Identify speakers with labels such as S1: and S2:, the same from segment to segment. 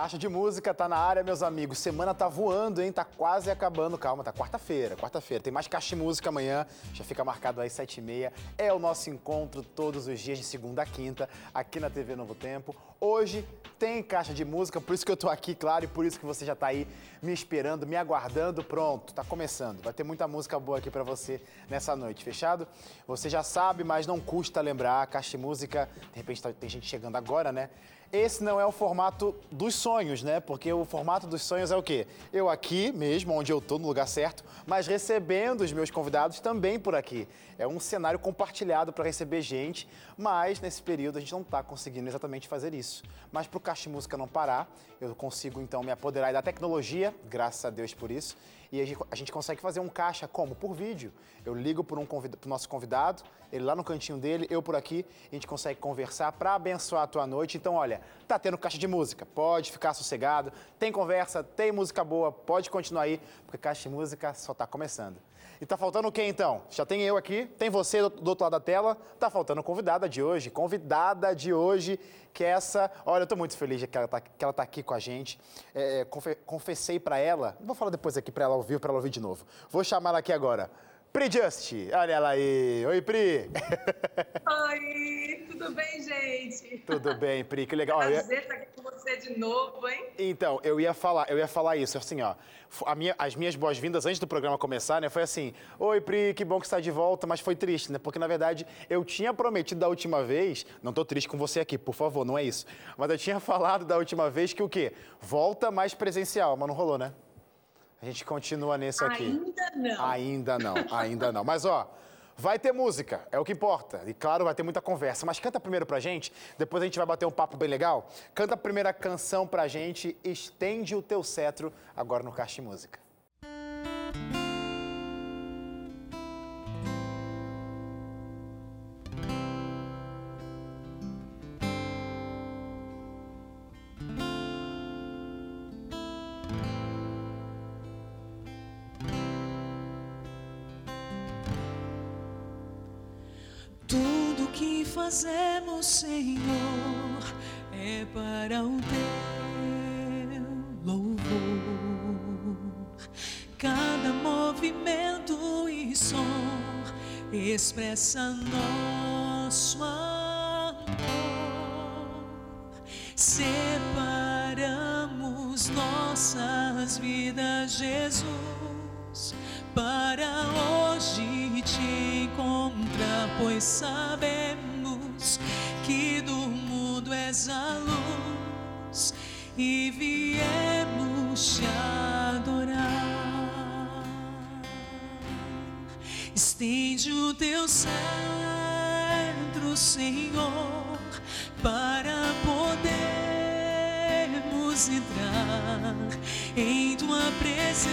S1: Caixa de música tá na área, meus amigos. Semana tá voando, hein? Tá quase acabando. Calma, tá quarta-feira, quarta-feira. Tem mais caixa de música amanhã. Já fica marcado aí sete e meia. É o nosso encontro todos os dias de segunda a quinta aqui na TV Novo Tempo. Hoje tem caixa de música, por isso que eu tô aqui, claro, e por isso que você já tá aí me esperando, me aguardando. Pronto, tá começando. Vai ter muita música boa aqui para você nessa noite, fechado? Você já sabe, mas não custa lembrar. Caixa de música, de repente tá, tem gente chegando agora, né? esse não é o formato dos sonhos, né? Porque o formato dos sonhos é o quê? Eu aqui mesmo, onde eu estou, no lugar certo, mas recebendo os meus convidados também por aqui. É um cenário compartilhado para receber gente, mas nesse período a gente não está conseguindo exatamente fazer isso. Mas para o Caixa Música não parar, eu consigo então me apoderar da tecnologia, graças a Deus por isso, e a gente, consegue fazer um caixa como? Por vídeo. Eu ligo para um o nosso convidado, ele lá no cantinho dele, eu por aqui, a gente consegue conversar para abençoar a tua noite. Então, olha, tá tendo caixa de música, pode ficar sossegado, tem conversa, tem música boa, pode continuar aí, porque caixa de música só está começando. E tá faltando o quê então? Já tem eu aqui, tem você do, outro lado da tela, tá faltando convidada de hoje. Convidada de hoje, que é essa. Olha, eu tô muito feliz que ela tá, que ela tá aqui com a gente. É, confe, confessei para ela, vou falar depois aqui para ela ouvir, para ela ouvir de novo. Vou chamar ela aqui agora. Pri Just, olha ela aí. Oi, Pri.
S2: Oi, tudo bem, gente?
S1: Tudo bem, Pri, que legal.
S2: Prazer estar aqui com você de novo, hein?
S1: Então, eu ia falar, eu ia falar isso, assim, ó. Minha, as minhas boas-vindas antes do programa começar, né, foi assim: Oi, Pri, que bom que está de volta, mas foi triste, né? Porque, na verdade, eu tinha prometido da última vez, não tô triste com você aqui, por favor, não é isso. Mas eu tinha falado da última vez que o quê? Volta mais presencial, mas não rolou, né? A gente continua nesse aqui.
S2: Ainda não.
S1: Ainda não, ainda não. Mas ó, vai ter música, é o que importa. E claro, vai ter muita conversa. Mas canta primeiro pra gente, depois a gente vai bater um papo bem legal. Canta a primeira canção pra gente, Estende o Teu Cetro, agora no Caixa Música.
S3: Fazemos, Senhor, é para o teu louvor. Cada movimento e som expressa nosso amor. Separamos nossas vidas, Jesus, para hoje te encontrar, pois sabemos e viemos te adorar. Estende o teu centro, Senhor, para podermos entrar em tua presença,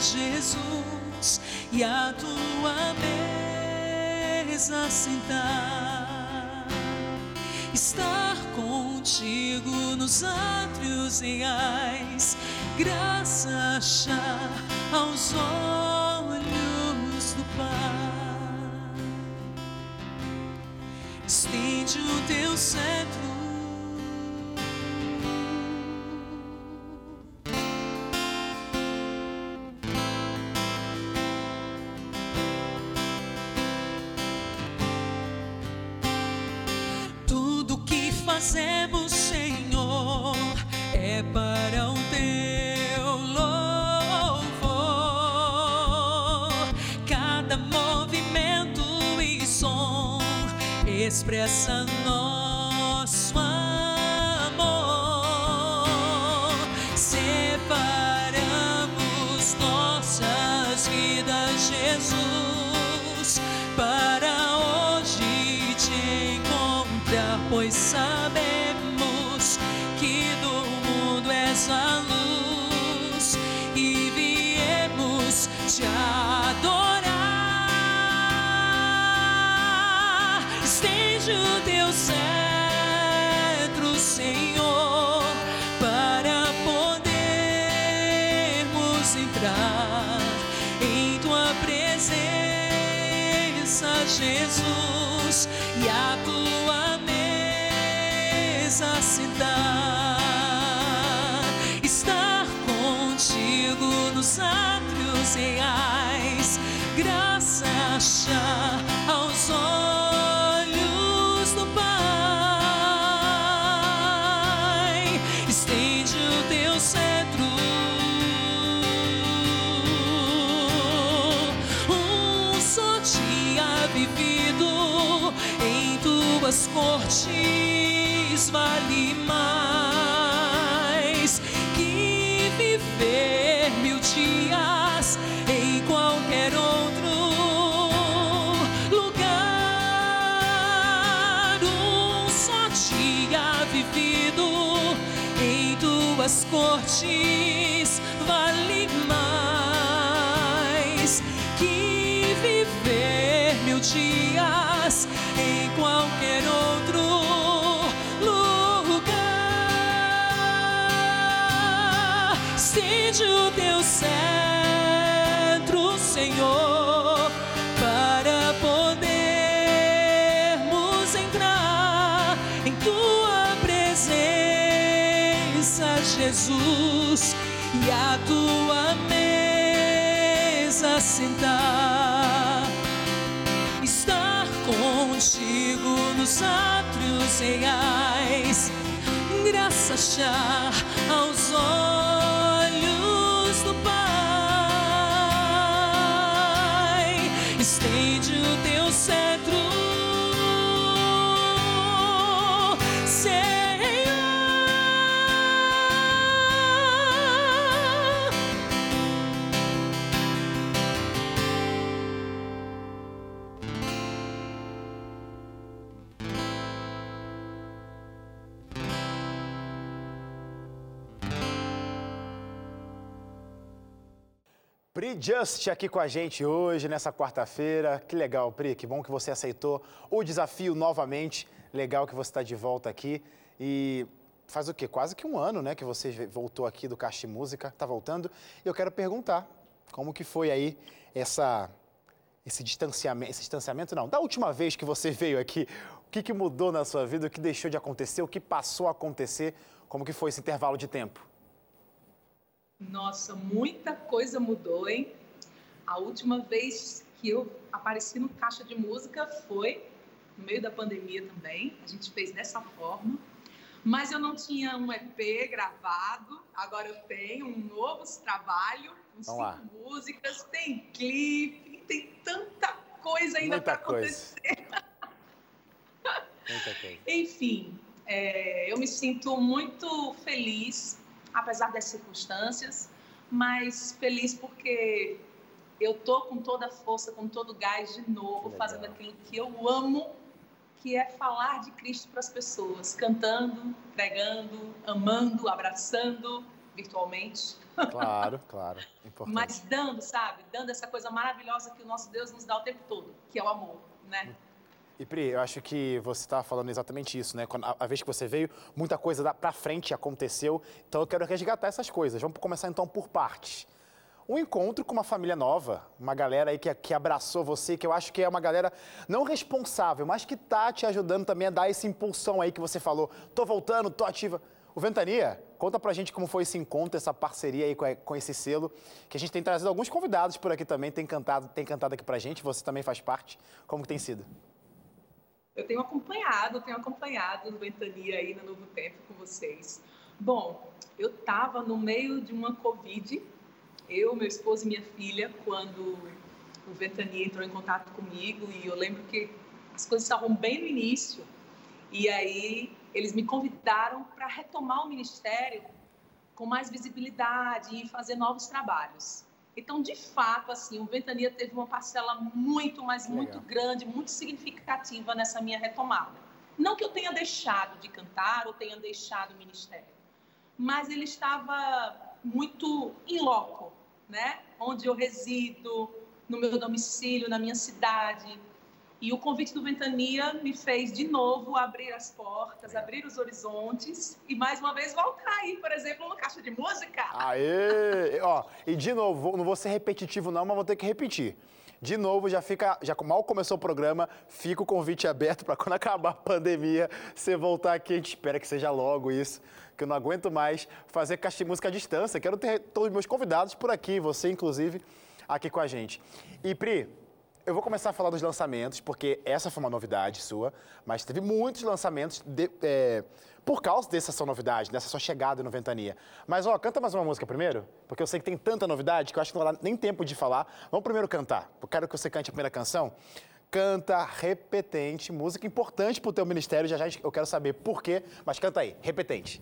S3: Jesus, e a tua mesa sentar estar contigo nos átrios reais, graça achar aos olhos do Pai. Estende o teu cetro expressa nosso achar aos olhos do Pai. Estende o teu cetro. Um só dia vivido em tuas cortes tuas cortes vale mais que viver mil dias em qualquer outro lugar. Estende o teu cetro, Senhor, Jesus, e a tua mesa sentar. Estar contigo nos átrios reais, graça achar aos olhos
S1: Just aqui com a gente hoje, nessa quarta-feira. Que legal, Pri, que bom que você aceitou o desafio novamente. Legal que você está de volta aqui. E faz o quê? Quase que um ano, né, que você voltou aqui do Caixa Música, tá voltando. E eu quero perguntar, como que foi aí essa esse distanciamento, esse distanciamento não, da última vez que você veio aqui, o que, que mudou na sua vida, o que deixou de acontecer, o que passou a acontecer, como que foi esse intervalo de tempo?
S2: Nossa, muita coisa mudou, hein? A última vez que eu apareci no Caixa de Música foi no meio da pandemia também. A gente fez dessa forma. Mas eu não tinha um EP gravado, agora eu tenho um novo trabalho, com
S1: Vamos lá.
S2: cinco músicas, tem clipe, tem tanta coisa ainda para acontecer.
S1: Muita coisa.
S2: Enfim, é, eu me sinto muito feliz, apesar das circunstâncias, mas feliz porque eu tô com toda a força, com todo o gás de novo, fazendo aquilo que eu amo, que é falar de Cristo para as pessoas, cantando, pregando, amando, abraçando virtualmente,
S1: Claro, claro. Importante.
S2: mas dando, sabe? Dando essa coisa maravilhosa que o nosso Deus nos dá o tempo todo, que é o amor, né?
S1: E Pri, eu acho que você está falando exatamente isso, né? Quando, a, a vez que você veio, muita coisa da, pra frente aconteceu. Então eu quero resgatar essas coisas. Vamos começar então por partes. Um encontro com uma família nova, uma galera aí que, que abraçou você, que eu acho que é uma galera não responsável, mas que tá te ajudando também a dar esse impulsão aí que você falou. Tô voltando, tô ativa. O Ventania, conta pra gente como foi esse encontro, essa parceria aí com, com esse selo, que a gente tem trazido alguns convidados por aqui também, tem cantado, tem cantado aqui pra gente, você também faz parte. Como que tem sido?
S2: Eu tenho acompanhado, tenho acompanhado no Ventania aí no Novo Tempo com vocês. Bom, eu estava no meio de uma Covid, eu, meu esposo e minha filha, quando o Ventania entrou em contato comigo e eu lembro que as coisas estavam bem no início e aí eles me convidaram para retomar o ministério com mais visibilidade e fazer novos trabalhos. Então, de fato, assim, o Ventania teve uma parcela muito, mas
S1: Legal.
S2: muito grande, muito significativa nessa minha retomada. Não que eu tenha deixado de cantar ou tenha deixado o ministério, mas ele estava muito em loco, né? Onde eu resido, no meu domicílio, na minha cidade. E o convite do Ventania me fez de novo abrir as portas, abrir os horizontes e mais uma vez voltar aí, por exemplo, no Caixa de Música.
S1: Aê! Ó, e de novo, não vou ser repetitivo não, mas vou ter que repetir.
S3: De novo, já fica, já mal começou o programa, fica o convite aberto para quando acabar a pandemia, você voltar aqui. A gente espera que seja logo isso, que eu não aguento mais fazer caixa de música à distância. Quero ter todos os meus convidados por aqui, você inclusive, aqui com a gente. E Pri, eu vou começar a falar dos lançamentos, porque essa foi uma novidade sua, mas teve muitos lançamentos de, é, por causa dessa sua novidade, dessa sua chegada no Ventania. Mas, ó, canta mais uma música primeiro, porque eu sei que tem tanta novidade que eu acho que não dá nem tempo de falar. Vamos primeiro cantar. Eu quero que você cante a primeira canção. Canta Repetente, música importante pro teu ministério. Já já eu quero saber por quê, mas canta aí, Repetente.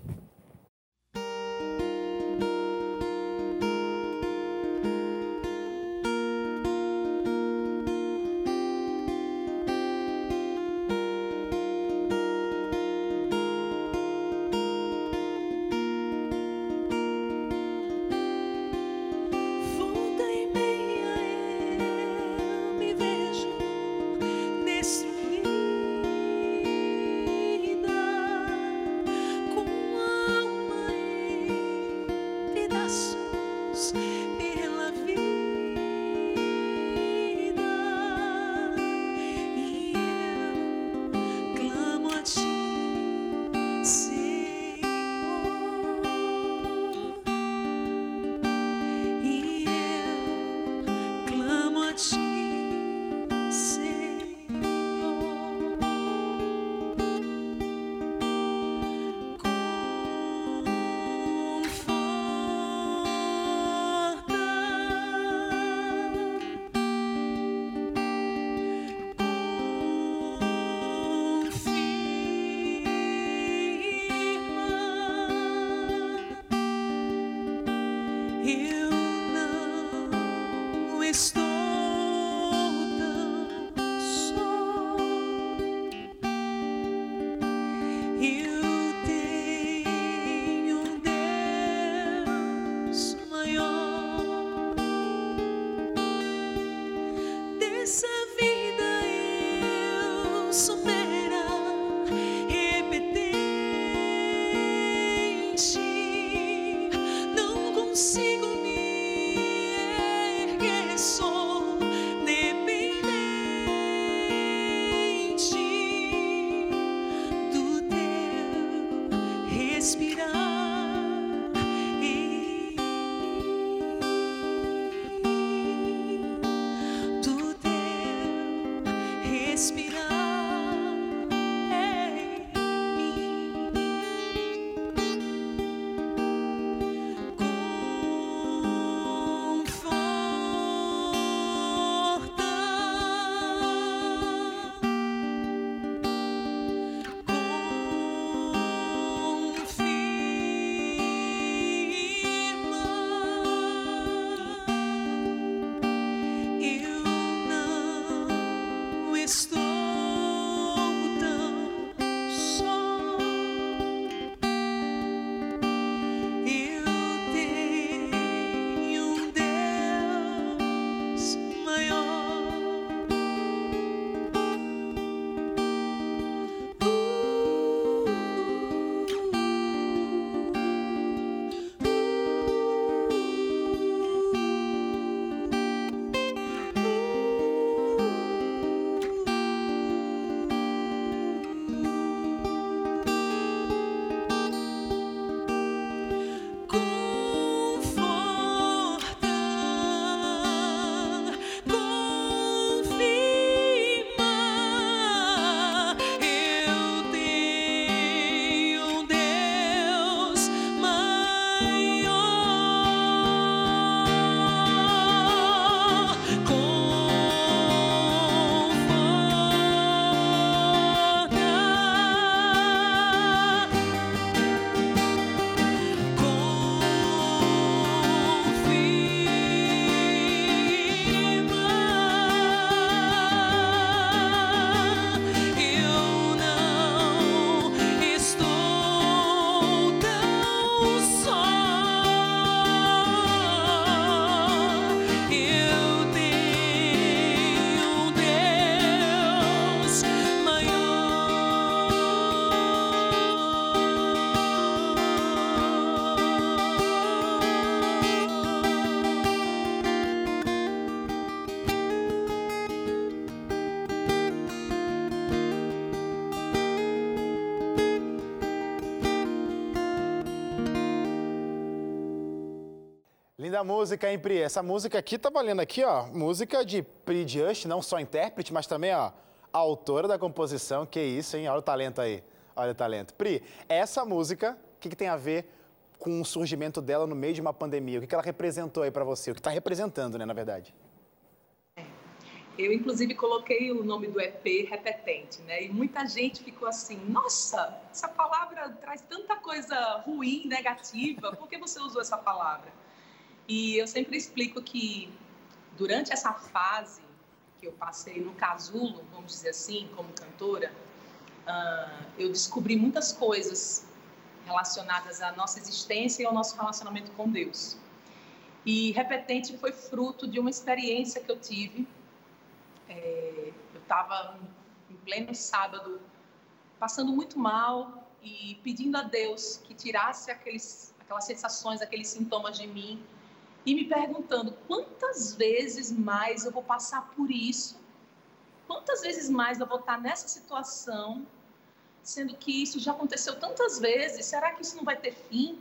S1: Música, hein, Pri? Essa música aqui tá valendo aqui, ó. Música de Pri Just, não só intérprete, mas também, ó, autora da composição. Que isso, hein? Olha o talento aí. Olha o talento. Pri, essa música, o que, que tem a ver com o surgimento dela no meio de uma pandemia? O que, que ela representou aí para você? O que está representando, né, na verdade?
S2: Eu, inclusive, coloquei o nome do EP repetente, né? E muita gente ficou assim: nossa, essa palavra traz tanta coisa ruim, negativa, por que você usou essa palavra? E eu sempre explico que durante essa fase que eu passei no casulo, vamos dizer assim, como cantora, uh, eu descobri muitas coisas relacionadas à nossa existência e ao nosso relacionamento com Deus. E repetente foi fruto de uma experiência que eu tive é, eu estava em pleno sábado, passando muito mal e pedindo a Deus que tirasse aqueles, aquelas sensações, aqueles sintomas de mim e me perguntando quantas vezes mais eu vou passar por isso, quantas vezes mais eu vou estar nessa situação, sendo que isso já aconteceu tantas vezes, será que isso não vai ter fim?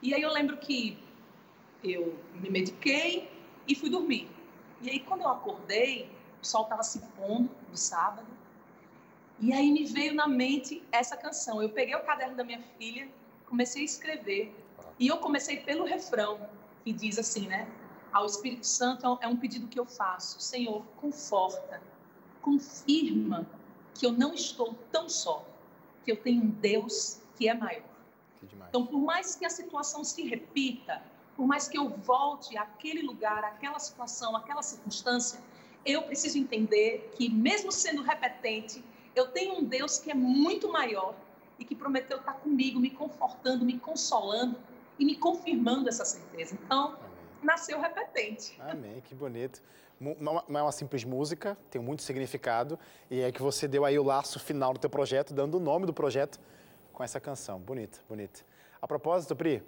S2: E aí eu lembro que eu me mediquei e fui dormir. E aí quando eu acordei, o sol estava se pondo no sábado. E aí me veio na mente essa canção. Eu peguei o caderno da minha filha, comecei a escrever. E eu comecei pelo refrão, que diz assim, né? Ao Espírito Santo é um pedido que eu faço. Senhor, conforta, confirma que eu não estou tão só, que eu tenho um Deus que é maior. Que então, por mais que a situação se repita, por mais que eu volte àquele lugar, àquela situação, àquela circunstância, eu preciso entender que, mesmo sendo repetente, eu tenho um Deus que é muito maior e que prometeu estar comigo, me confortando, me consolando e me confirmando essa certeza. Então, nasceu repetente.
S1: Amém, que bonito. Não é uma simples música, tem muito significado e é que você deu aí o laço final do teu projeto, dando o nome do projeto com essa canção. Bonito, bonito. A propósito, Pri,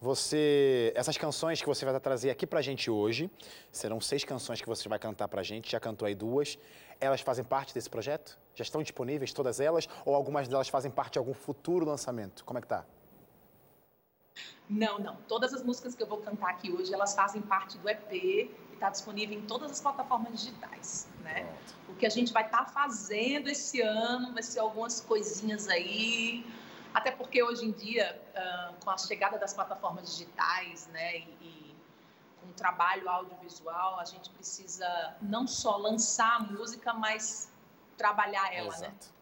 S1: você, essas canções que você vai trazer aqui pra gente hoje, serão seis canções que você vai cantar pra gente, já cantou aí duas. Elas fazem parte desse projeto? Já estão disponíveis todas elas? Ou algumas delas fazem parte de algum futuro lançamento? Como é que tá?
S2: Não, não. Todas as músicas que eu vou cantar aqui hoje, elas fazem parte do EP e está disponível em todas as plataformas digitais, né? O que a gente vai estar tá fazendo esse ano vai ser algumas coisinhas aí, até porque hoje em dia, com a chegada das plataformas digitais, né, e, e, com o trabalho audiovisual, a gente precisa não só lançar a música, mas trabalhar ela, né? Exato. né?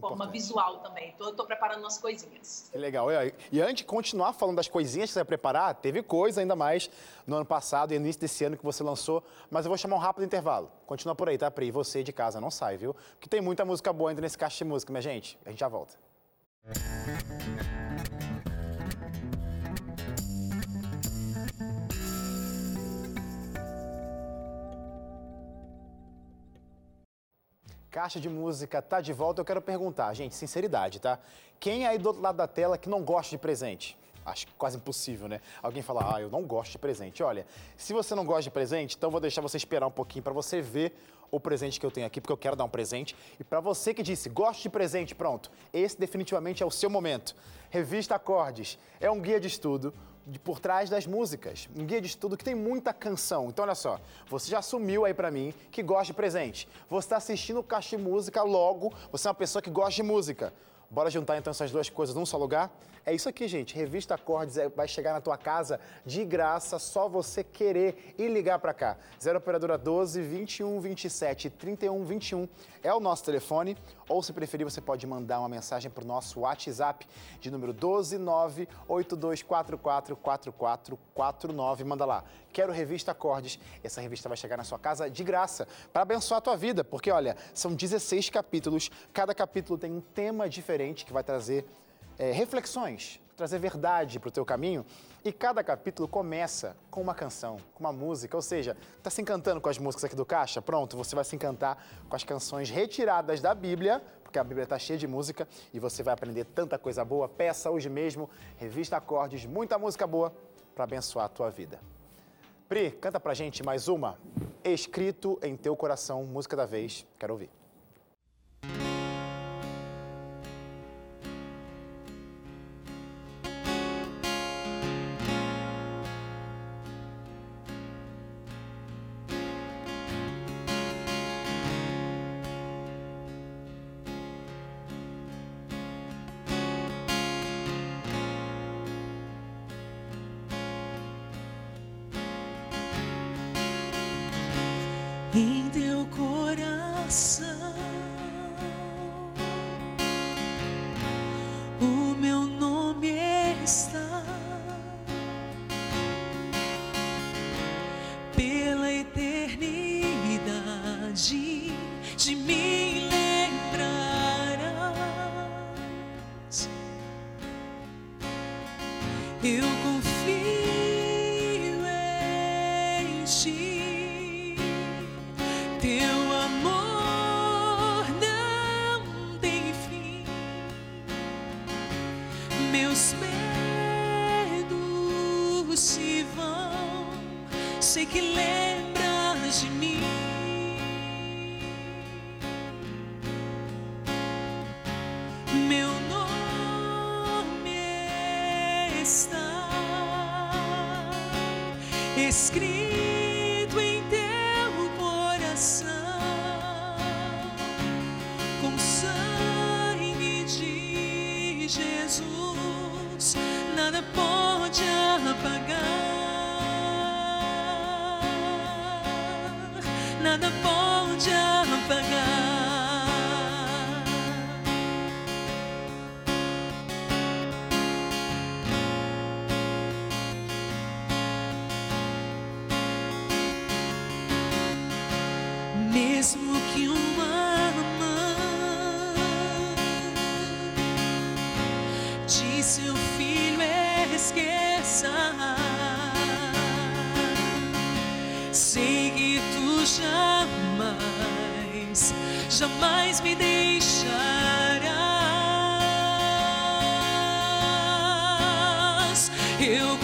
S2: Forma visual também. Então, eu estou preparando umas coisinhas.
S1: Que legal. E antes de continuar falando das coisinhas que você vai preparar, teve coisa ainda mais no ano passado e no início desse ano que você lançou, mas eu vou chamar um rápido intervalo. Continua por aí, tá, Pri? Você de casa não sai, viu? Porque tem muita música boa ainda nesse caixa de música, minha gente. A gente já volta. Caixa de música tá de volta. Eu quero perguntar, gente, sinceridade, tá? Quem aí do outro lado da tela que não gosta de presente? Acho quase impossível, né? Alguém falar, ah, eu não gosto de presente. Olha, se você não gosta de presente, então vou deixar você esperar um pouquinho para você ver o presente que eu tenho aqui, porque eu quero dar um presente. E para você que disse, gosto de presente, pronto, esse definitivamente é o seu momento. Revista Acordes é um guia de estudo de por trás das músicas, um guia de estudo que tem muita canção. Então olha só, você já assumiu aí para mim que gosta de presente. Você está assistindo o Caixa de Música, logo você é uma pessoa que gosta de música. Bora juntar então essas duas coisas num só lugar? É isso aqui, gente. Revista Acordes é, vai chegar na tua casa de graça, só você querer e ligar para cá. 0 operadora 12 21 27 31 21 é o nosso telefone, ou se preferir, você pode mandar uma mensagem para o nosso WhatsApp de número 12982444449. Manda lá. Quero revista Acordes. Essa revista vai chegar na sua casa de graça para abençoar a tua vida, porque olha, são 16 capítulos, cada capítulo tem um tema diferente que vai trazer é, reflexões, trazer verdade para o teu caminho. E cada capítulo começa com uma canção, com uma música, ou seja, está se encantando com as músicas aqui do Caixa? Pronto, você vai se encantar com as canções retiradas da Bíblia, porque a Bíblia está cheia de música e você vai aprender tanta coisa boa. Peça hoje mesmo, revista Acordes, muita música boa para abençoar a tua vida. Pri, canta pra gente mais uma. Escrito em teu coração, música da vez. Quero ouvir.
S3: Eternidade de me lembrarás. Eu confio escrito jamais, me deixarás. Eu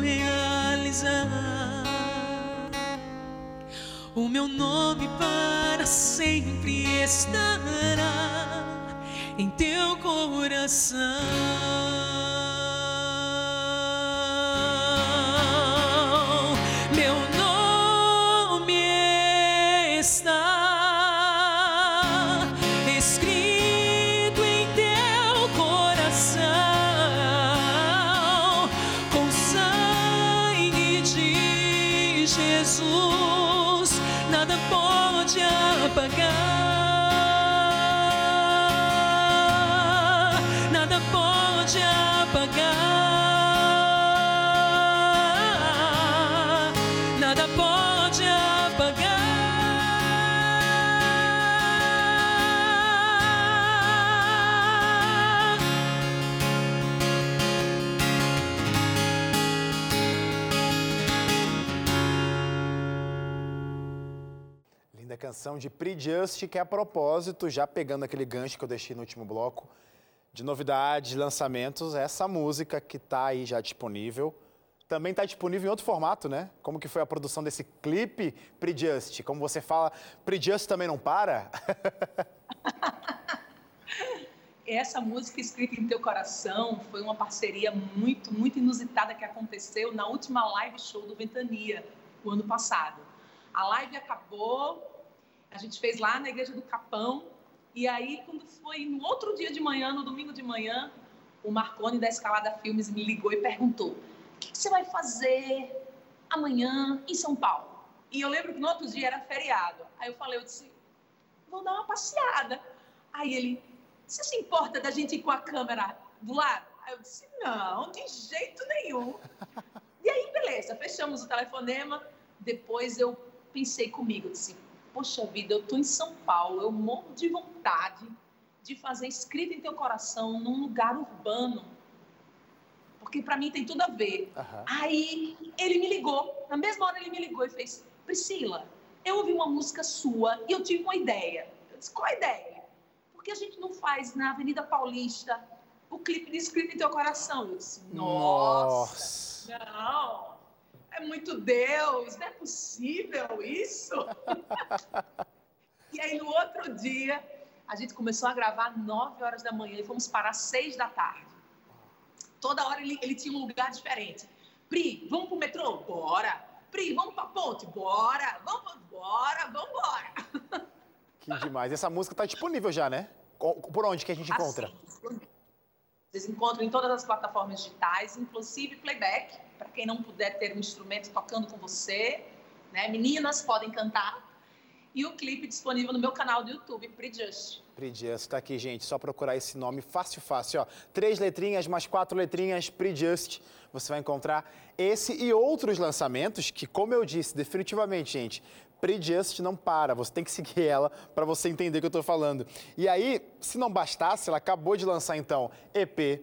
S3: realizar. O meu nome para sempre estará em teu coração.
S1: Canção de Pre Just, que é a propósito, já pegando aquele gancho que eu deixei no último bloco, de novidades, lançamentos, essa música que tá aí já disponível. Também tá disponível em outro formato, né? Como que foi a produção desse clipe Pre Just? Como você fala, Pre Just também não para?
S2: Essa música escrita em teu coração foi uma parceria muito, muito inusitada que aconteceu na última live show do Ventania. o ano passado. A live acabou, a gente fez lá na igreja do Capão, e aí quando foi no outro dia de manhã, no domingo de manhã, o Marconi da Escalada Filmes me ligou e perguntou: o que, você vai fazer amanhã em São Paulo? E eu lembro que no outro dia era feriado. Aí eu falei, eu disse, vou dar uma passeada. Aí ele, você se importa da gente ir com a câmera do lado? Aí eu disse, não, de jeito nenhum. E aí, beleza, fechamos o telefonema. Depois eu pensei comigo, disse, poxa vida, eu tô em São Paulo, eu morro de vontade de fazer escrita em teu coração num lugar urbano. Porque para mim tem tudo a ver. Uhum. Aí ele me ligou, na mesma hora ele me ligou e fez: Priscila, eu ouvi uma música sua e eu tive uma ideia. Eu disse: qual a ideia? Por que a gente não faz na Avenida Paulista o clipe de Escrita em Teu Coração? Eu disse: nossa, nossa. não, é muito Deus, não é possível isso. e aí no outro dia a gente começou a gravar 9 horas da manhã e fomos parar 6 da tarde. Toda hora ele, ele tinha um lugar diferente. Pri, vamos pro metrô? Bora. Pri, vamos pra ponte? Bora. Vamos, bora, vamos embora.
S1: Que demais. Essa música tá disponível já, né? Por onde que a gente encontra? Assim,
S2: vocês encontram em todas as plataformas digitais, inclusive playback, para quem não puder ter um instrumento tocando com você. Né? Meninas podem cantar e o clipe disponível no meu canal do YouTube, Prejust.
S1: Prejust, tá aqui, gente. Só procurar esse nome fácil, fácil, ó. Três letrinhas mais quatro letrinhas, Prejust. Você vai encontrar esse e outros lançamentos que, como eu disse, definitivamente, gente, Prejust não para, você tem que seguir ela para você entender o que eu estou falando. E aí, se não bastasse, ela acabou de lançar então EP,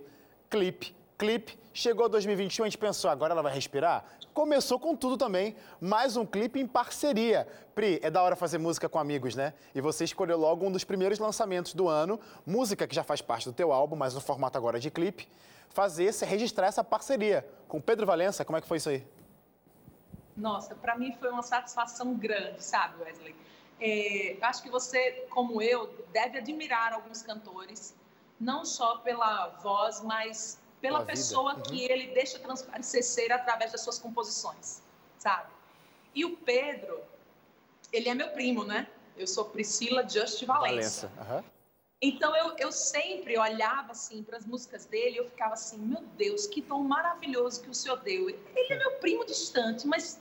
S1: clipe, clipe. Chegou 2021, a gente pensou, agora ela vai respirar? começou com tudo também, mais um clipe em parceria. Pri, é da hora fazer música com amigos, né? E você escolheu logo um dos primeiros lançamentos do ano, música que já faz parte do teu álbum, mas no formato agora de clipe, fazer, registrar essa parceria com Pedro Valença. Como é que foi isso aí?
S2: Nossa, para mim foi uma satisfação grande, sabe, Wesley? É, acho que você, como eu, deve admirar alguns cantores, não só pela voz, mas pela pessoa uhum. que ele deixa transparecer ser através das suas composições, sabe? E o Pedro, ele é meu primo, né? Eu sou Priscila Just Valença. Valença. Uhum. Então eu, eu sempre olhava assim para as músicas dele eu ficava assim, meu Deus, que tom maravilhoso que o Senhor deu. Ele é meu primo distante, mas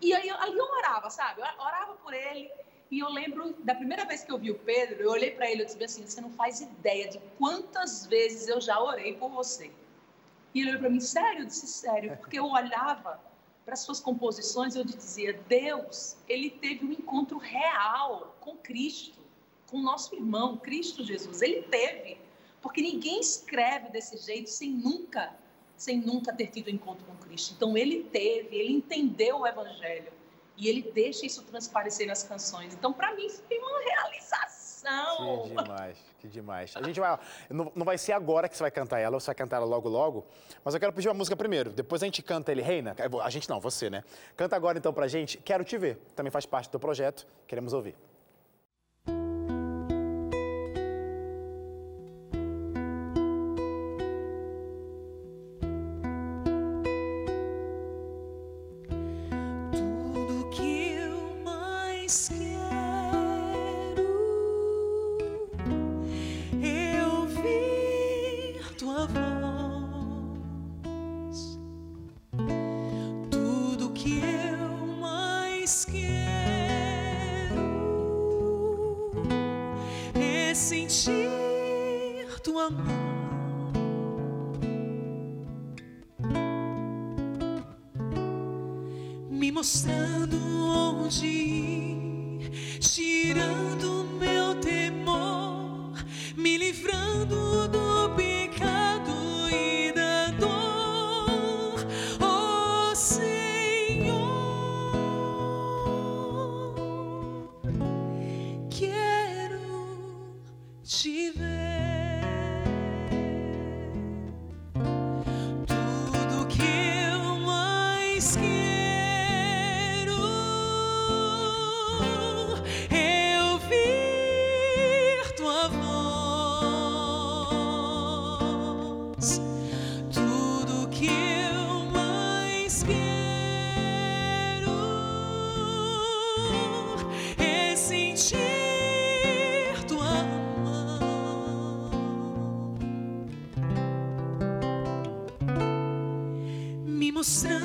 S2: e aí ali eu orava, sabe? Eu orava por ele e eu lembro da primeira vez que eu vi o Pedro, eu olhei para ele e disse assim, você não faz ideia de quantas vezes eu já orei por você. E ele olhou para mim, sério? Eu disse, sério, porque eu olhava para as suas composições e eu dizia, Deus, ele teve um encontro real com Cristo, com nosso irmão, Cristo Jesus. Ele teve, porque ninguém escreve desse jeito sem nunca, sem nunca ter tido um encontro com Cristo. Então ele teve, ele entendeu o Evangelho e ele deixa isso transparecer nas canções. Então para mim foi uma realização.
S1: Que demais. Que demais. A gente vai. Não, não vai ser agora que você vai cantar ela, você vai cantar ela logo, logo. Mas eu quero pedir uma música primeiro. Depois a gente canta Ele Reina. A gente não, você, né? Canta agora então pra gente. Quero te ver. Também faz parte do projeto. Queremos ouvir.
S3: soon.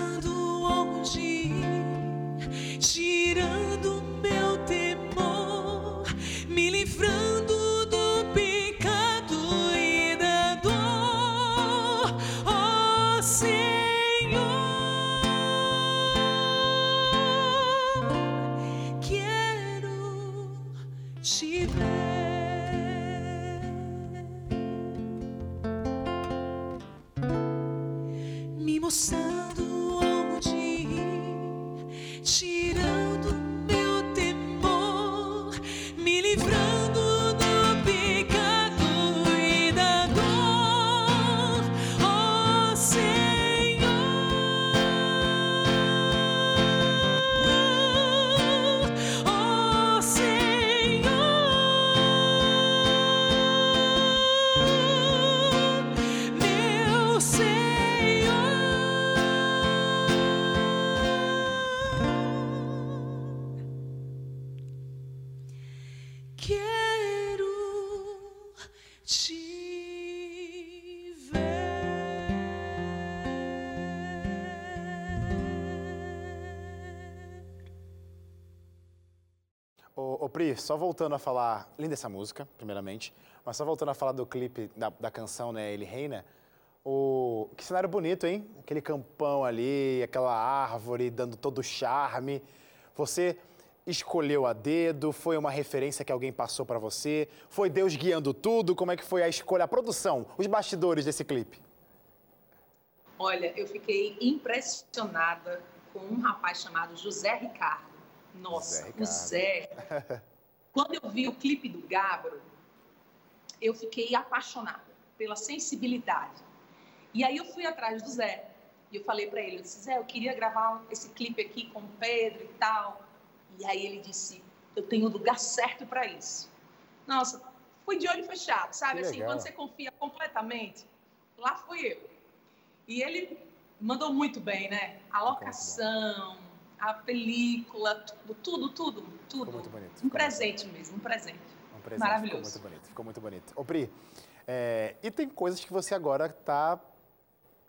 S1: Ô, ô, Pri, só voltando a falar, linda essa música, primeiramente, mas só voltando a falar do clipe da, da canção, né, Ele Reina, o, que cenário bonito, hein? Aquele campão ali, aquela árvore dando todo o charme. Você escolheu a dedo, foi uma referência que alguém passou pra você, foi Deus guiando tudo, como é que foi a escolha, a produção, os bastidores desse clipe?
S2: Olha, eu fiquei impressionada com um rapaz chamado José Ricardo. Nossa,
S1: José
S2: o Zé. Quando eu vi o clipe do Gabro, eu fiquei apaixonada pela sensibilidade. E aí eu fui atrás do Zé. E eu falei para ele, eu disse, Zé, eu queria gravar esse clipe aqui com o Pedro e tal. E aí ele disse, eu tenho o lugar certo para isso. Nossa, fui de olho fechado, sabe?
S1: Que
S2: Assim,
S1: legal.
S2: quando você confia completamente, lá fui eu. E ele mandou muito bem, né? A locação, a película, tudo, tudo, tudo, tudo.
S1: Ficou muito bonito,
S2: Um presente mesmo, um presente.
S1: Um presente,
S2: Maravilhoso.
S1: Ficou muito bonito, ficou muito bonito. Ô, Pri, é, e tem coisas que você agora está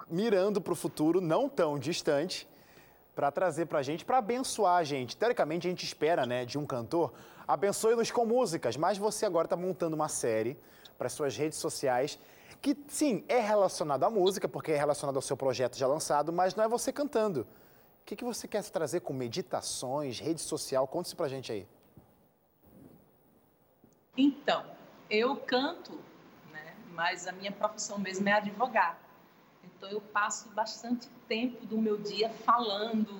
S1: mirando para o futuro, não tão distante, para trazer para a gente, para abençoar a gente. Teoricamente, a gente espera, né, de um cantor, abençoe-nos com músicas, mas você agora está montando uma série para suas redes sociais que, sim, é relacionado à música, porque é relacionado ao seu projeto já lançado, mas não é você cantando. O que, que você quer trazer com meditações, rede social? Conte isso pra gente aí.
S2: Então, eu canto, né? Mas a minha profissão mesmo é advogar. Então eu passo bastante tempo do meu dia falando,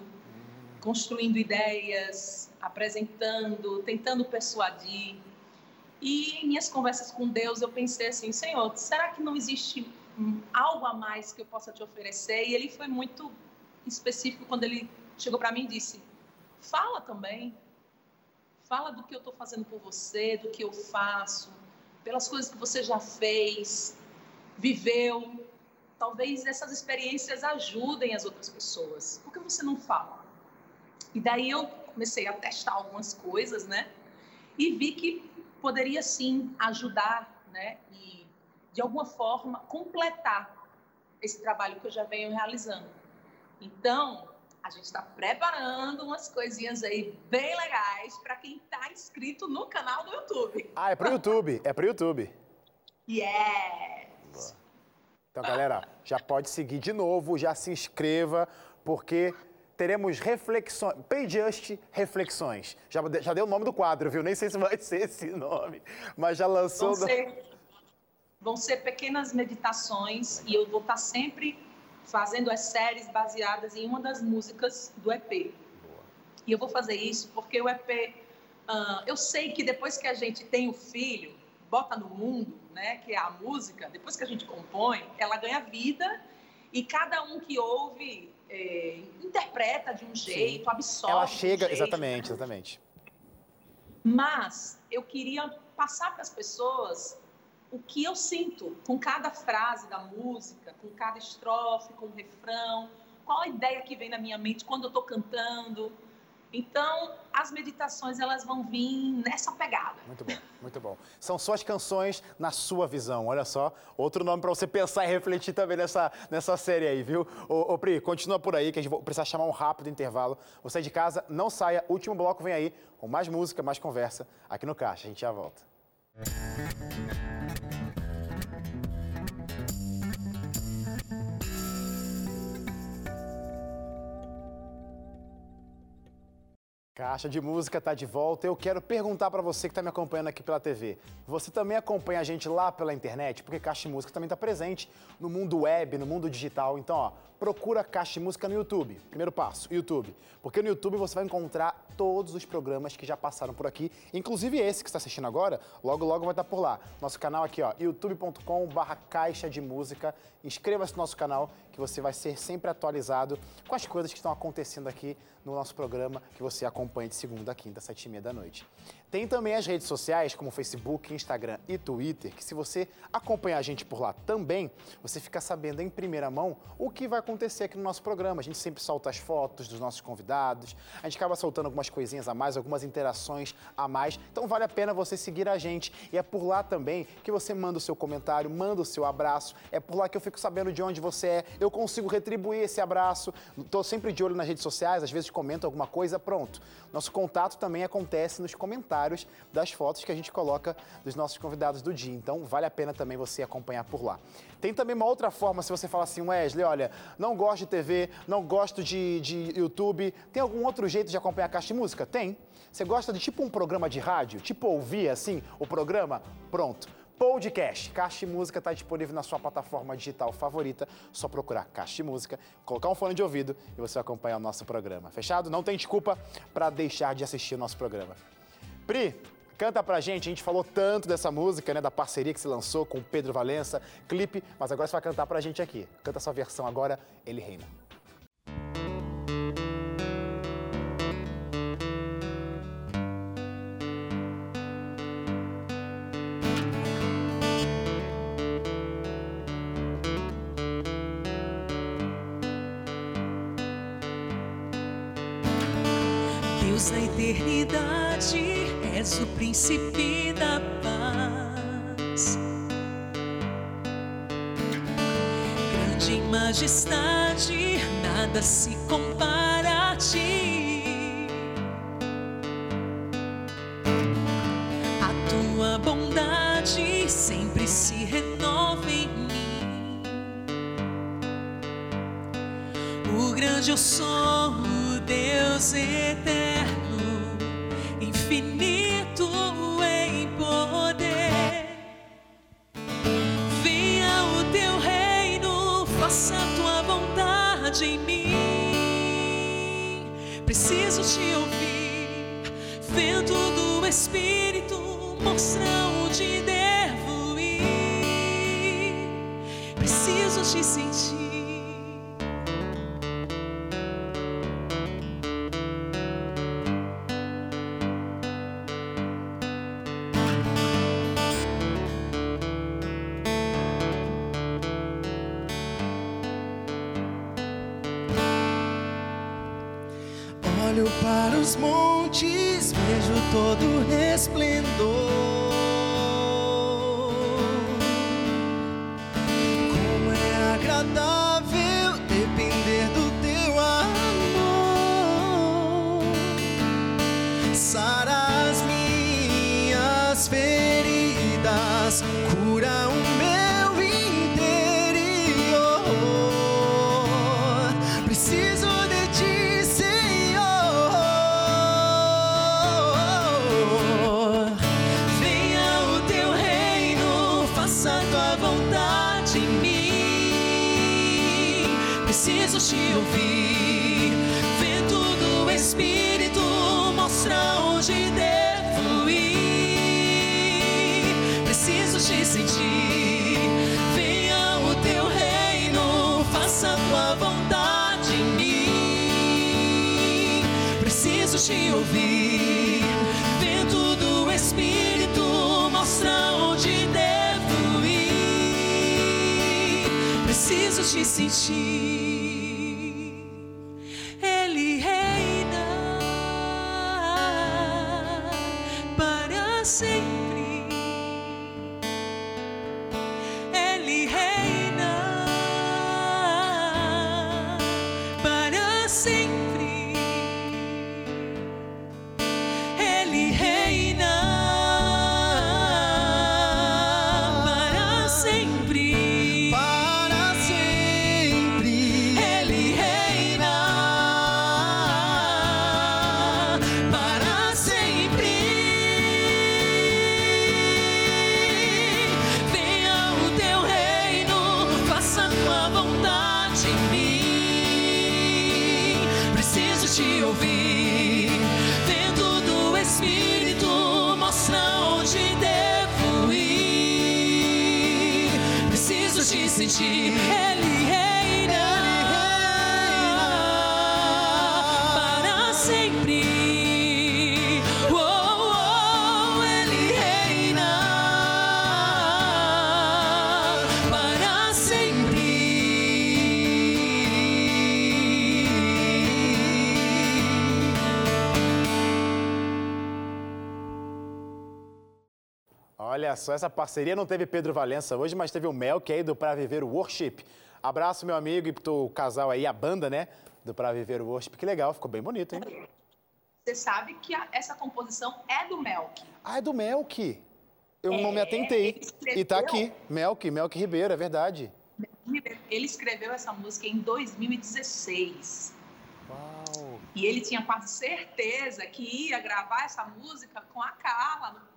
S2: construindo ideias, apresentando, tentando persuadir. E em minhas conversas com Deus eu pensei assim, Senhor, será que não existe algo a mais que eu possa te oferecer? E ele foi muito específico quando ele chegou para mim e disse: fala também, fala do que eu estou fazendo por você, do que eu faço, pelas coisas que você já fez, viveu. Talvez essas experiências ajudem as outras pessoas. Por que você não fala? E daí eu comecei a testar algumas coisas, né? E vi que poderia sim ajudar, né? E de alguma forma completar esse trabalho que eu já venho realizando. Então, a gente está preparando umas coisinhas aí bem legais para quem está inscrito no canal do YouTube.
S1: Ah, é pro YouTube, é pro YouTube.
S2: Yes!
S1: Então, galera, já pode seguir de novo, já se inscreva, porque teremos reflexões, Payjust Reflexões. Já, já deu o nome do quadro, viu? Nem sei se vai ser esse nome, mas já lançou...
S2: Vão ser, vão ser pequenas meditações e eu vou estar sempre fazendo as séries baseadas em uma das músicas do EP. E eu vou fazer isso porque o EP, ah, eu sei que depois que a gente tem o filho, bota no mundo, né, que é a música, depois que a gente compõe, ela ganha vida e cada um que ouve é, interpreta de um jeito, absorve.
S1: Ela
S2: de um
S1: chega,
S2: jeito.
S1: exatamente, exatamente.
S2: Mas eu queria passar para as pessoas o que eu sinto com cada frase da música, com cada estrofe, com o refrão, qual a ideia que vem na minha mente quando eu estou cantando. Então, as meditações elas vão vir nessa pegada.
S1: Muito bom, muito bom. São suas canções na sua visão, olha só. Outro nome para você pensar e refletir também nessa, nessa série aí, viu? Ô, ô Pri, continua por aí que a gente vai precisar chamar um rápido intervalo. Você de casa, não saia. Último bloco vem aí com mais música, mais conversa aqui no Caixa. A gente já volta. Caixa de Música está de volta. Eu quero perguntar para você que está me acompanhando aqui pela TV. Você também acompanha a gente lá pela internet? Porque Caixa de Música também está presente no mundo web, no mundo digital. Então, ó, procura Caixa de Música no YouTube. Primeiro passo, YouTube. Porque no YouTube você vai encontrar todos os programas que já passaram por aqui, inclusive esse que está assistindo agora, logo logo vai estar por lá. Nosso canal aqui, ó, youtube.com/barra Caixa de Música. Inscreva-se no nosso canal que você vai ser sempre atualizado com as coisas que estão acontecendo aqui no nosso programa, que você acompanha de segunda a quinta, sete e meia da noite. Tem também as redes sociais, como Facebook, Instagram e Twitter, que se você acompanhar a gente por lá também, você fica sabendo em primeira mão o que vai acontecer aqui no nosso programa. A gente sempre solta as fotos dos nossos convidados, a gente acaba soltando algumas coisinhas a mais, algumas interações a mais. Então vale a pena você seguir a gente. E é por lá também que você manda o seu comentário, manda o seu abraço. É por lá que eu fico sabendo de onde você é. Eu consigo retribuir esse abraço. Estou sempre de olho nas redes sociais, às vezes comento alguma coisa, pronto. Nosso contato também acontece nos comentários das fotos que a gente coloca dos nossos convidados do dia. Então, vale a pena também você acompanhar por lá. Tem também uma outra forma, se você fala assim, Wesley, olha, não gosto de TV, não gosto de, de YouTube, tem algum outro jeito de acompanhar a caixa de música? Tem. Você gosta de tipo um programa de rádio? Tipo ouvir assim o programa? Pronto podcast. Caixa de Música está disponível na sua plataforma digital favorita. Só procurar Caixa de Música, colocar um fone de ouvido e você vai acompanhar o nosso programa. Fechado? Não tem desculpa para deixar de assistir o nosso programa. Pri, canta pra gente. A gente falou tanto dessa música, né, da parceria que se lançou com o Pedro Valença, clipe, mas agora você vai cantar pra gente aqui. Canta sua versão agora, Ele Reina.
S3: És o príncipe da paz. Grande em majestade, nada se compara a ti. A tua bondade sempre se renova em mim. O grande eu sou, o Deus eterno, infinito Espírito, mostra onde devo ir. Preciso te sentir.
S4: Olho para os montes, vejo todo o resplendor.
S3: Te sentir, venha o teu reino, faça tua vontade em mim. Preciso te ouvir, vento do Espírito, mostra onde devo ir. Preciso te sentir,
S1: Olha só, essa parceria não teve Pedro Valença hoje, mas teve o Mel, que é aí do Pra Viver o Worship. Abraço, meu amigo, e pro casal aí, a banda, né? Do Pra Viver o Worship. Que legal, ficou bem bonito, hein?
S2: Você sabe que a- essa composição é do Melk.
S1: Ah, é do Melk. Eu não me
S2: É,
S1: atentei.
S2: escreveu.
S1: E tá aqui, Melk, Melk Ribeiro, é verdade.
S2: Ele escreveu essa música em 2016.
S1: Uau.
S2: E ele tinha quase certeza que ia gravar essa música com a Carla, com o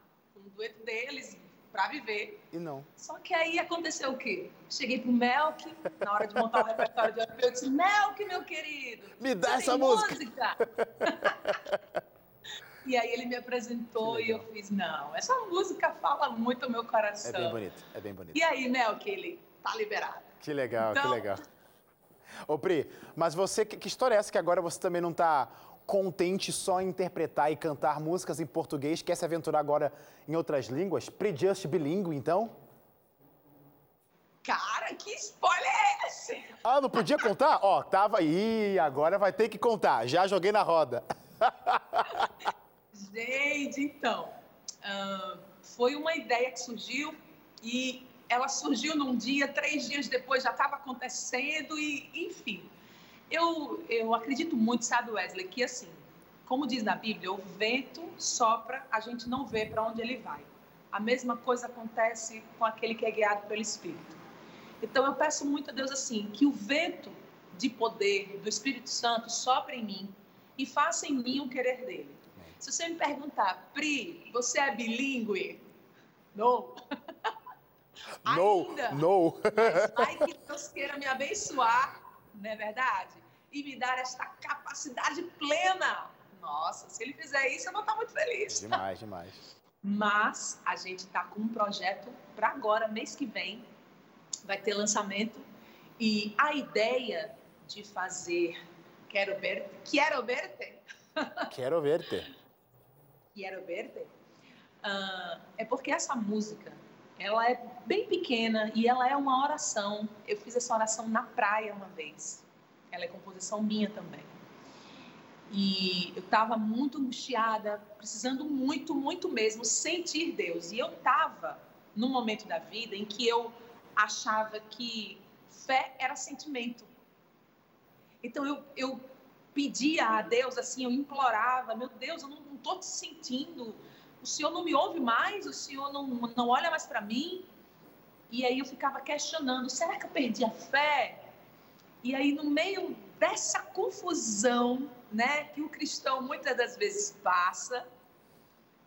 S2: dueto deles, pra viver.
S1: E não.
S2: Só que aí aconteceu o quê? Cheguei pro Melk, na hora de montar o repertório de RP, eu disse, Melk, meu querido,
S1: Me dá essa
S2: tem
S1: música.
S2: e aí ele me apresentou
S1: Que
S2: e eu fiz, não, essa música fala muito ao meu
S1: É
S2: coração.
S1: bem bonito, é bem bonito.
S2: E aí, Melk, ele tá liberado.
S1: Que legal, que
S2: Então-
S1: legal. Ô, Pri, mas você, que, que história é essa que agora você também não tá contente só em interpretar e cantar músicas em português, quer se aventurar agora em outras línguas? Pri Just bilíngue, então?
S2: Cara, que spoiler é esse?
S1: Ah, não podia contar? Ó, tava aí, agora vai ter que contar. Já joguei na roda.
S2: Gente, então, ahn, foi uma ideia que surgiu e ela surgiu num dia, três dias depois já estava acontecendo e, enfim. Eu, eu acredito muito, sabe, Wesley, que assim, como diz na Bíblia, o vento sopra, a gente não vê para onde ele vai. A mesma coisa acontece com aquele que é guiado pelo Espírito. Então eu peço muito a Deus assim, que o vento de poder do Espírito Santo sopre em mim e faça em mim o querer dele. Se você me perguntar, Pri, você é bilíngue? Não. Ainda.
S1: no.
S2: Mas vai que Deus queira me abençoar, não é verdade? E me dar esta capacidade plena. Nossa, se ele fizer isso, eu vou estar muito feliz.
S1: demais, demais.
S2: Mas a gente está com um projeto para agora, mês que vem, vai ter lançamento. E a ideia de fazer Quero Verte, Quero Verte,
S1: Quero ver-te.
S2: Quero Verte, ah, é porque essa música, ela é bem pequena e ela é uma oração. Eu fiz essa oração na praia uma vez. Ela é composição minha também. E eu estava muito angustiada, precisando muito, muito mesmo sentir Deus. E eu estava num momento da vida em que eu achava que fé era sentimento. Então eu, eu pedia a Deus, assim, eu implorava: Meu Deus, eu não estou te sentindo. O Senhor não me ouve mais, o Senhor não, não olha mais para mim. E aí eu ficava questionando: será que eu perdi a fé? E aí, no meio dessa confusão, né, que o cristão muitas das vezes passa,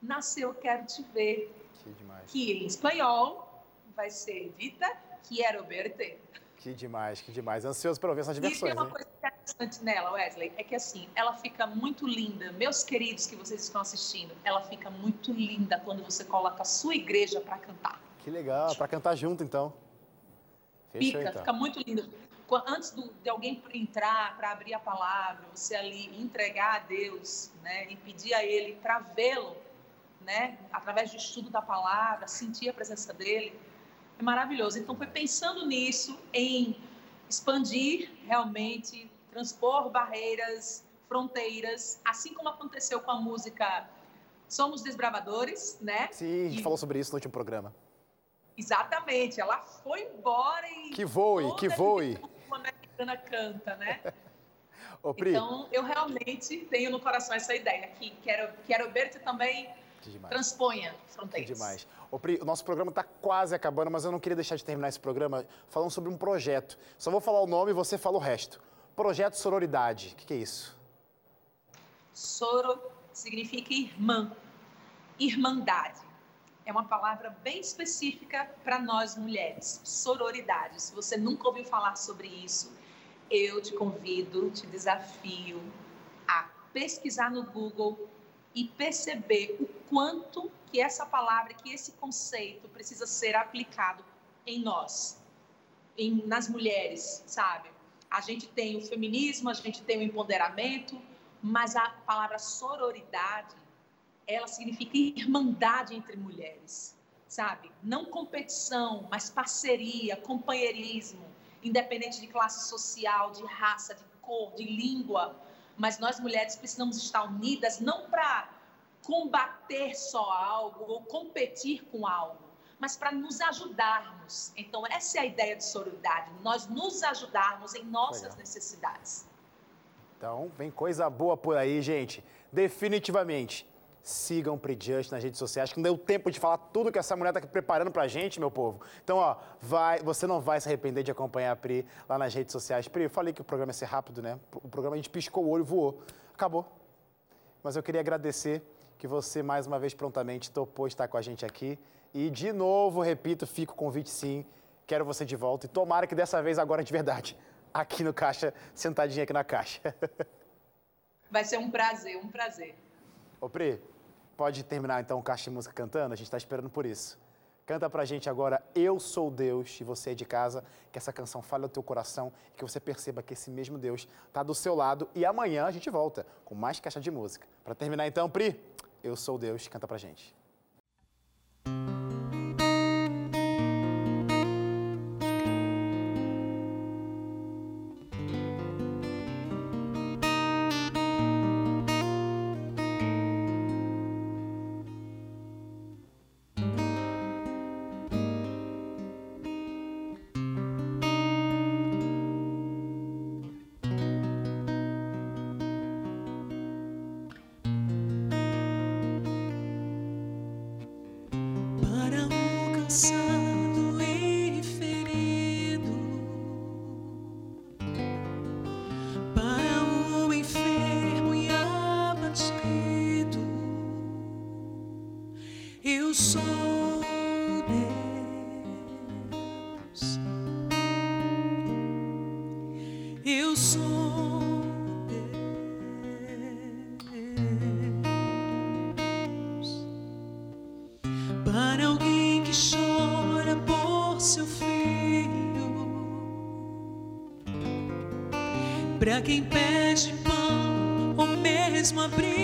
S2: nasceu Quero Te Ver,
S1: Que demais.
S2: que em espanhol vai ser dita Quero Verte.
S1: Que demais, que demais. Ansioso para ouvir essas
S2: E tem uma
S1: hein?
S2: coisa interessante nela, Wesley, é que assim, ela fica muito linda. Meus queridos que vocês estão assistindo, ela fica muito linda quando você coloca a sua igreja para cantar.
S1: Que legal, para cantar junto, então. Fechou,
S2: Fica,
S1: então.
S2: fica muito lindo. Qua- Antes do- de alguém entrar para abrir a palavra, você ali entregar a Deus, né, e pedir a Ele para vê-lo, né, através do estudo da palavra, sentir a presença dele, é maravilhoso. Então foi pensando nisso, em expandir realmente, transpor barreiras, fronteiras, assim como aconteceu com a música somos desbravadores, né?
S1: Sim, a gente
S2: E-
S1: falou sobre isso no último programa.
S2: Exatamente, ela foi embora e.
S1: Que voe, que voe.
S2: Uma americana canta, né?
S1: Ô, Pri,
S2: Então, eu realmente tenho no coração essa ideia que quero, quero também
S1: que demais.
S2: transponha
S1: Que
S2: fronteiras.
S1: demais. Ô, Pri, o nosso programa está quase acabando, mas eu não queria deixar de terminar esse programa falando sobre um projeto. Só vou falar o nome e você fala o resto. Projeto Sororidade. O que, que é isso?
S2: Soro significa irmã, irmandade. É uma palavra bem específica para nós mulheres. Sororidade. Se você nunca ouviu falar sobre isso, eu te convido, te desafio a pesquisar no Google e perceber o quanto que essa palavra, que esse conceito precisa ser aplicado em nós, em, nas mulheres, sabe? A gente tem o feminismo, a gente tem o empoderamento, mas a palavra sororidade, ela significa irmandade entre mulheres, sabe? Não competição, mas parceria, companheirismo, independente de classe social, de raça, de cor, de língua. Mas nós mulheres precisamos estar unidas não para combater só algo ou competir com algo, mas para nos ajudarmos. Então, essa é a ideia de sororidade, nós nos ajudarmos em nossas
S1: Legal.
S2: necessidades.
S1: Então, vem coisa boa por aí, gente. Definitivamente. Sigam o Prejust nas redes sociais, que não deu tempo de falar tudo que essa mulher tá aqui preparando pra gente, meu povo. Então, ó, vai, você não vai se arrepender de acompanhar a Pri lá nas redes sociais. Pri, eu falei que o programa ia ser rápido, né? O programa a gente piscou o olho, voou. Acabou. Mas eu queria agradecer que você, mais uma vez, prontamente topou estar com a gente aqui. E, de novo, repito, fica o convite sim. Quero você de volta. E tomara que dessa vez, agora de verdade, aqui no Caixa, sentadinha aqui na caixa.
S2: Vai ser um prazer, um prazer.
S1: Ô, Pri, pode terminar então o Caixa de Música cantando? A gente está esperando por isso. Canta pra gente agora Eu Sou Deus e você é de casa, que essa canção fale ao teu coração e que você perceba que esse mesmo Deus tá do seu lado e amanhã a gente volta com mais Caixa de Música. Pra terminar então, Pri, Eu Sou Deus, canta pra gente.
S3: Para quem pede pão ou mesmo abrigo,